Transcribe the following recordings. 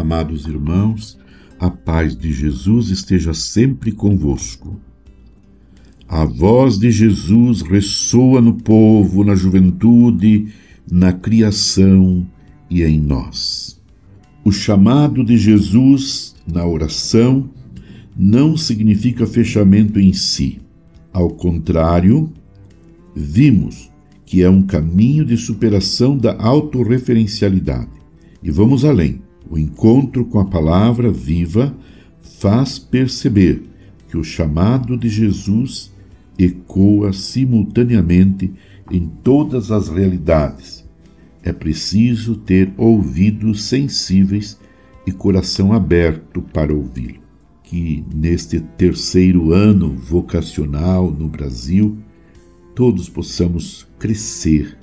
Amados irmãos, a paz de Jesus esteja sempre convosco. A voz de Jesus ressoa no povo, na juventude, na criação e em nós. O chamado de Jesus na oração não significa fechamento em si. Ao contrário, vimos que é um caminho de superação da autorreferencialidade. E vamos além o encontro com a palavra viva faz perceber que o chamado de Jesus ecoa simultaneamente em todas as realidades. É preciso ter ouvidos sensíveis e coração aberto para ouvi-lo. Que neste terceiro ano vocacional no Brasil, todos possamos crescer,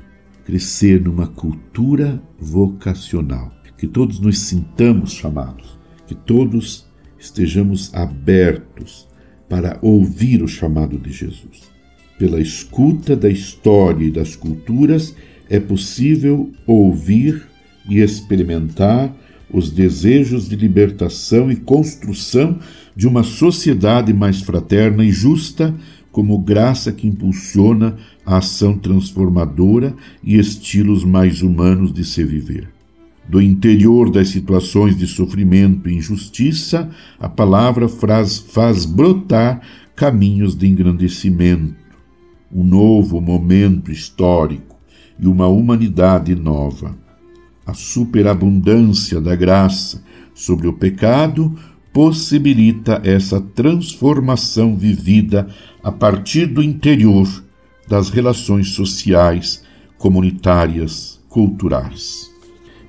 crescer numa cultura vocacional que todos nos sintamos chamados, que todos estejamos abertos para ouvir o chamado de Jesus. Pela escuta da história e das culturas, é possível ouvir e experimentar os desejos de libertação e construção de uma sociedade mais fraterna e justa, como graça que impulsiona a ação transformadora e estilos mais humanos de se viver. Do interior das situações de sofrimento e injustiça, a palavra faz, faz brotar caminhos de engrandecimento, um novo momento histórico e uma humanidade nova. A superabundância da graça sobre o pecado possibilita essa transformação vivida a partir do interior das relações sociais, comunitárias, culturais.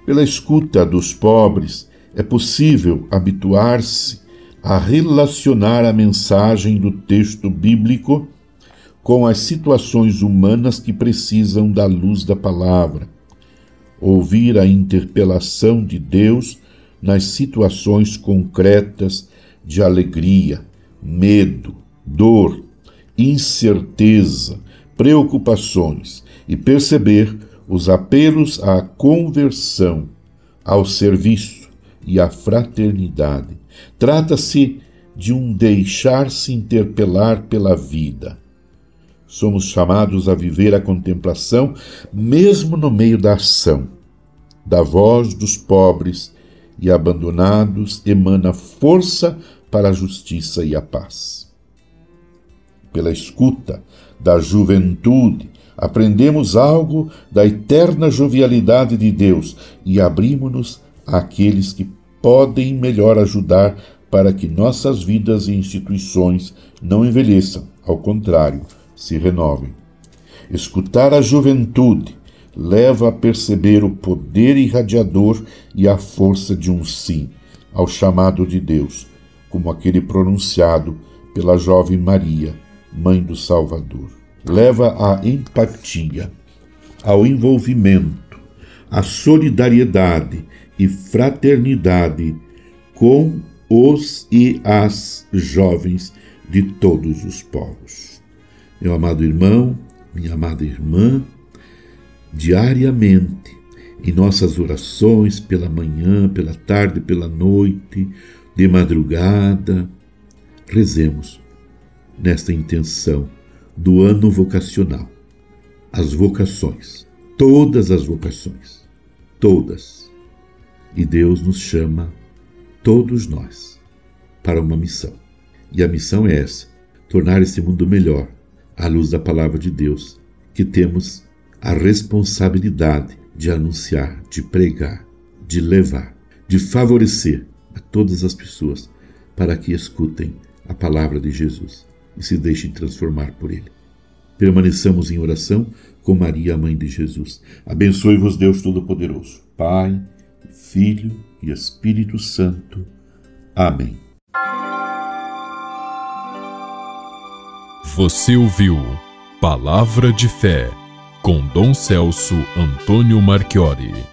Pela escuta dos pobres, é possível habituar-se a relacionar a mensagem do texto bíblico com as situações humanas que precisam da luz da palavra, ouvir a interpelação de Deus nas situações concretas de alegria, medo, dor, incerteza, preocupações e perceber os apelos à conversão, ao serviço e à fraternidade. Trata-se de um deixar-se interpelar pela vida. Somos chamados a viver a contemplação mesmo no meio da ação. Da voz dos pobres e abandonados emana força para a justiça e a paz. Pela escuta da juventude aprendemos algo da eterna jovialidade de Deus e abrimos-nos àqueles que podem melhor ajudar para que nossas vidas e instituições não envelheçam, ao contrário, se renovem. Escutar a juventude leva a perceber o poder irradiador e a força de um sim ao chamado de Deus, como aquele pronunciado pela jovem Maria, mãe do Salvador leva à empatia, ao envolvimento, à solidariedade e fraternidade com os e as jovens de todos os povos. Meu amado irmão, minha amada irmã, diariamente, em nossas orações, pela manhã, pela tarde, pela noite, de madrugada, rezemos nesta intenção do ano vocacional. As vocações, todas as vocações, todas. E Deus nos chama, todos nós, para uma missão. E a missão é essa: tornar esse mundo melhor à luz da palavra de Deus, que temos a responsabilidade de anunciar, de pregar, de levar, de favorecer a todas as pessoas para que escutem a palavra de Jesus e se deixem transformar por Ele. Permaneçamos em oração com Maria, mãe de Jesus. Abençoe-vos, Deus Todo-Poderoso, Pai, Filho e Espírito Santo. Amém. Você ouviu Palavra de Fé com Dom Celso Antônio Marchiori.